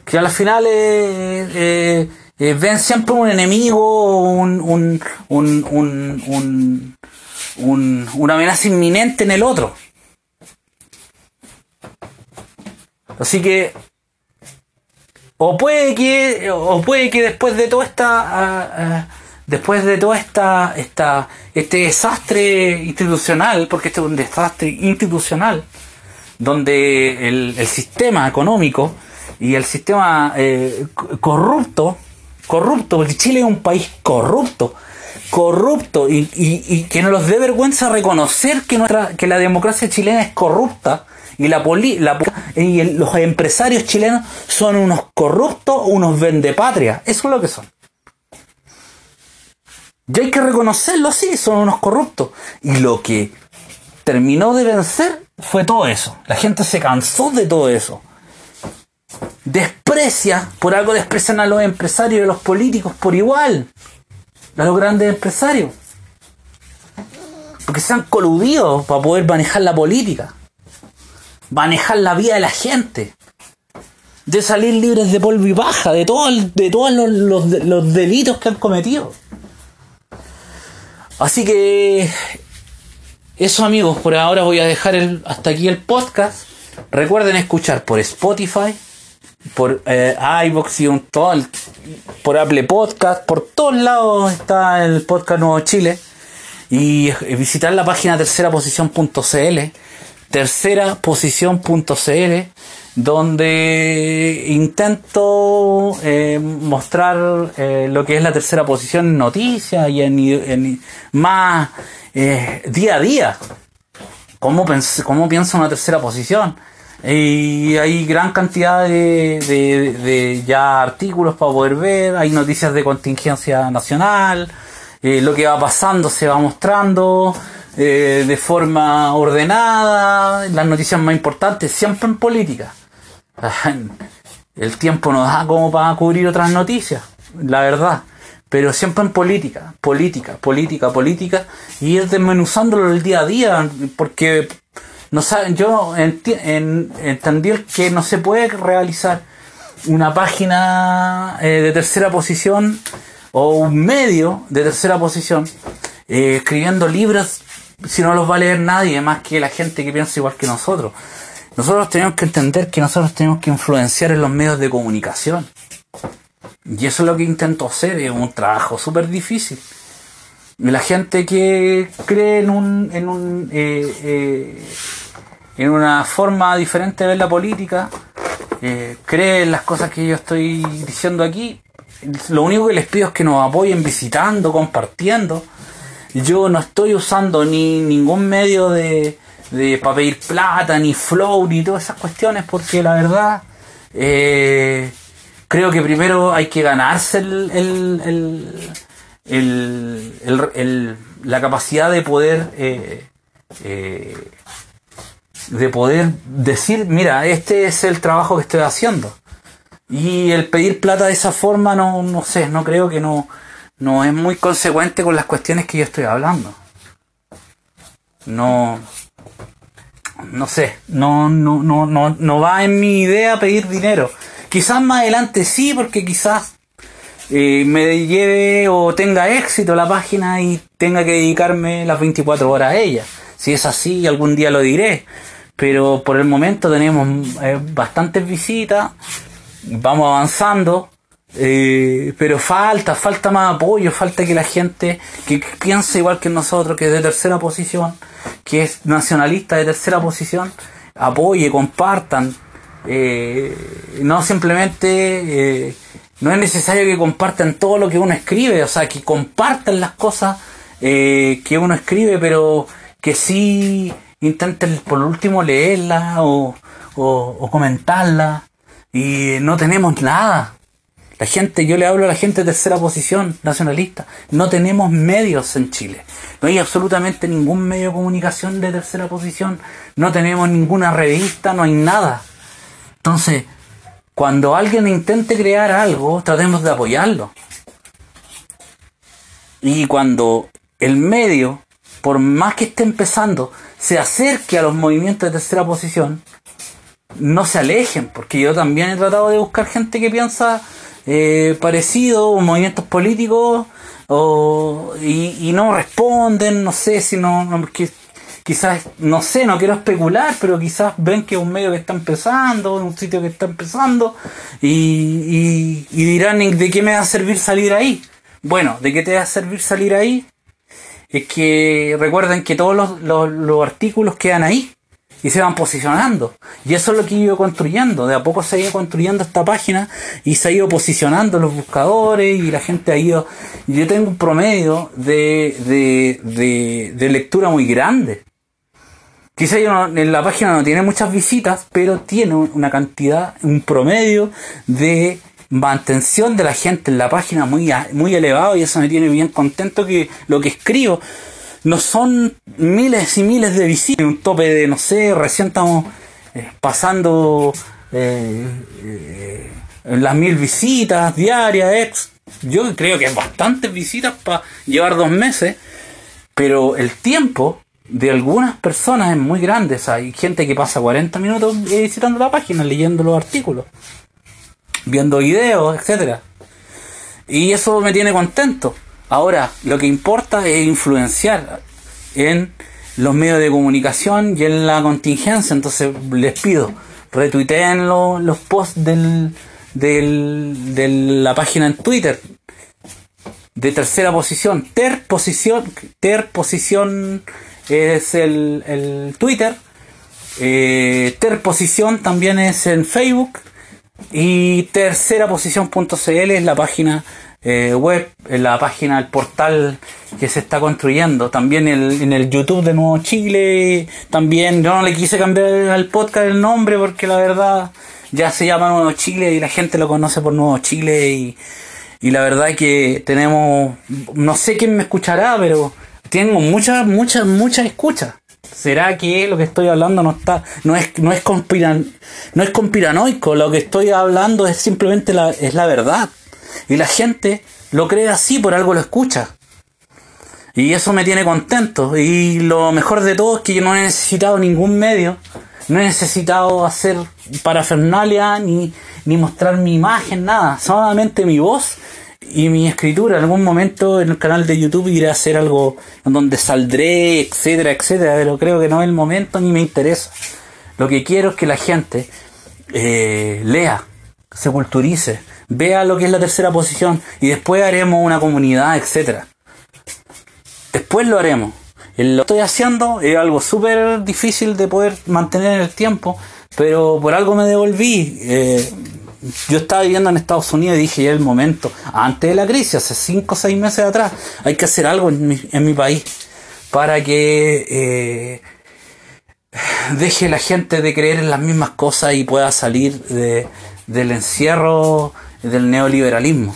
Que al final es, eh, ven siempre un enemigo, un, un, un, un, un, una amenaza inminente en el otro. Así que o puede que o puede que después de toda esta ah, ah, después de toda esta, esta este desastre institucional porque este es un desastre institucional donde el, el sistema económico y el sistema eh, corrupto corrupto, porque Chile es un país corrupto, corrupto, y, y, que no nos dé vergüenza reconocer que, nuestra, que la democracia chilena es corrupta, y, la, poli, la y los empresarios chilenos son unos corruptos, unos vendepatrias, eso es lo que son. Y hay que reconocerlo así, son unos corruptos. Y lo que terminó de vencer fue todo eso. La gente se cansó de todo eso desprecia, por algo desprecian a los empresarios y a los políticos por igual, a los grandes empresarios. Porque se han coludido para poder manejar la política, manejar la vida de la gente, de salir libres de polvo y baja, de, todo de todos los, los delitos que han cometido. Así que eso amigos, por ahora voy a dejar el, hasta aquí el podcast. Recuerden escuchar por Spotify, por eh, iVoox y un, todo por Apple Podcast, por todos lados está el podcast Nuevo Chile. Y visitar la página terceraposición.cl, terceraposición.cl, donde intento eh, mostrar eh, lo que es la tercera posición en noticias y en, más eh, día a día. ¿Cómo, ¿Cómo piensa una tercera posición? Y hay gran cantidad de, de, ya artículos para poder ver, hay noticias de contingencia nacional, eh, lo que va pasando se va mostrando eh, de forma ordenada, las noticias más importantes, siempre en política. <laughs> El tiempo nos da como para cubrir otras noticias, la verdad. Pero siempre en política, política, política, política, y ir desmenuzándolo el día a día, porque no saben, yo entendí que no se puede realizar una página eh, de tercera posición o un medio de tercera posición eh, escribiendo libros si no los va a leer nadie más que la gente que piensa igual que nosotros. Nosotros tenemos que entender que nosotros tenemos que influenciar en los medios de comunicación. Y eso es lo que intento hacer, es un trabajo súper difícil. La gente que cree en un, en un eh, en una forma diferente de ver la política, eh, cree en las cosas que yo estoy diciendo aquí. Lo único que les pido es que nos apoyen visitando, compartiendo. Yo no estoy usando ni ningún medio de, de para pedir plata, ni flow, ni todas esas cuestiones, porque la verdad eh, creo que primero hay que ganarse el, el, la capacidad de poder eh, eh de poder decir, mira, este es el trabajo que estoy haciendo. Y el pedir plata de esa forma no, no sé, no creo que no, no es muy consecuente con las cuestiones que yo estoy hablando. No, no sé, no, no, no, no, no va en mi idea pedir dinero. Quizás más adelante sí, porque quizás eh, me lleve o tenga éxito la página y tenga que dedicarme las 24 horas a ella. Si es así, algún día lo diré pero por el momento tenemos eh, bastantes visitas, vamos avanzando, eh, pero falta, falta más apoyo, falta que la gente que piense igual que nosotros, que es de tercera posición, que es nacionalista de tercera posición, apoye, compartan, no simplemente, no es necesario que compartan todo lo que uno escribe, o sea, que compartan las cosas que uno escribe, pero que sí intenten por último leerla o, o, comentarla y no tenemos nada. La gente, yo le hablo a la gente de tercera posición nacionalista, no tenemos medios en Chile. No hay absolutamente ningún medio de comunicación de tercera posición, no tenemos ninguna revista, no hay nada. Entonces, cuando alguien intente crear algo, tratemos de apoyarlo. Y cuando el medio, por más que esté empezando, se acerque a los movimientos de tercera posición, no se alejen, porque yo también he tratado de buscar gente que piensa eh, parecidos, movimientos políticos, o, y, no responden, no sé si no, quizás, no sé, no quiero especular, pero quizás ven que es un medio que está empezando, un sitio que está empezando, y, y, dirán, ¿de qué me va a servir salir ahí? Bueno, ¿de qué te va a servir salir ahí? Es que recuerden que todos los, los, los artículos quedan ahí y se van posicionando. Y eso es lo que he ido construyendo. De a poco se ha ido construyendo esta página y se ha ido posicionando los buscadores y la gente ha ido. Yo tengo un promedio de, de, de lectura muy grande. Quizá en la página no tiene muchas visitas, pero tiene una cantidad, un promedio de mantención de la gente en la página muy, muy elevado y eso me tiene bien contento que lo que escribo no son miles y miles de visitas, un tope de, no sé, recién estamos eh, pasando eh, eh, las mil visitas diarias. Yo creo que es bastantes visitas para llevar dos meses, pero el tiempo de algunas personas es muy grande. hay gente que pasa 40 minutos visitando la página, leyendo los artículos, viendo videos, etcétera. Y eso me tiene contento. Ahora, lo que importa es influenciar en los medios de comunicación y en la contingencia. Entonces les pido, retuiteen los posts del, de la página en Twitter. De tercera posición, ter posición, ter posición es el, el Twitter. Eh, posición también es en Facebook. Y tercera posición.cl es la página eh, web, en la página, el portal que se está construyendo. También en el YouTube de Nuevo Chile. También yo no le quise cambiar al podcast el nombre porque la verdad ya se llama Nuevo Chile y la gente lo conoce por Nuevo Chile. Y, y la verdad que tenemos, no sé quién me escuchará, pero tengo muchas, muchas, muchas escuchas. ¿Será que lo que estoy hablando no está, no es, no es conspiran, no es conspiranoico? Lo que estoy hablando es simplemente la, es la verdad. Y la gente lo cree así, por algo lo escucha. Y eso me tiene contento. Y lo mejor de todo es que yo no he necesitado ningún medio. No he necesitado hacer parafernalia ni, ni mostrar mi imagen, nada. Solamente mi voz y mi escritura. En algún momento en el canal de YouTube iré a hacer algo en donde saldré, etcétera, etcétera. Pero creo que no es el momento ni me interesa. Lo que quiero es que la gente eh, lea, se culturice vea lo que es la tercera posición y después haremos una comunidad, etcétera. Después lo haremos. Lo estoy haciendo es algo súper difícil de poder mantener en el tiempo, pero por algo me devolví. Eh, yo estaba viviendo en Estados Unidos y dije ya el momento, antes de la crisis, hace 5 o 6 meses atrás, hay que hacer algo en mi, en mi país para que eh, deje la gente de creer en las mismas cosas y pueda salir de, del encierro del neoliberalismo.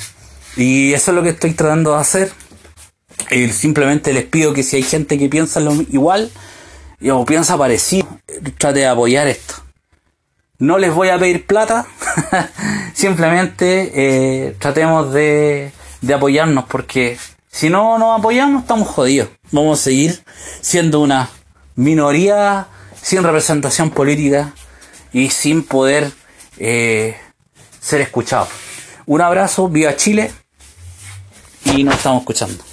Y eso es lo que estoy tratando de hacer. Y simplemente les pido que si hay gente que piensa lo igual o piensa parecido, trate de apoyar esto. No les voy a pedir plata, <laughs> simplemente eh, tratemos de, de apoyarnos porque si no nos apoyamos estamos jodidos. Vamos a seguir siendo una minoría sin representación política y sin poder eh, ser escuchados. Un abrazo, viva Chile y nos estamos escuchando.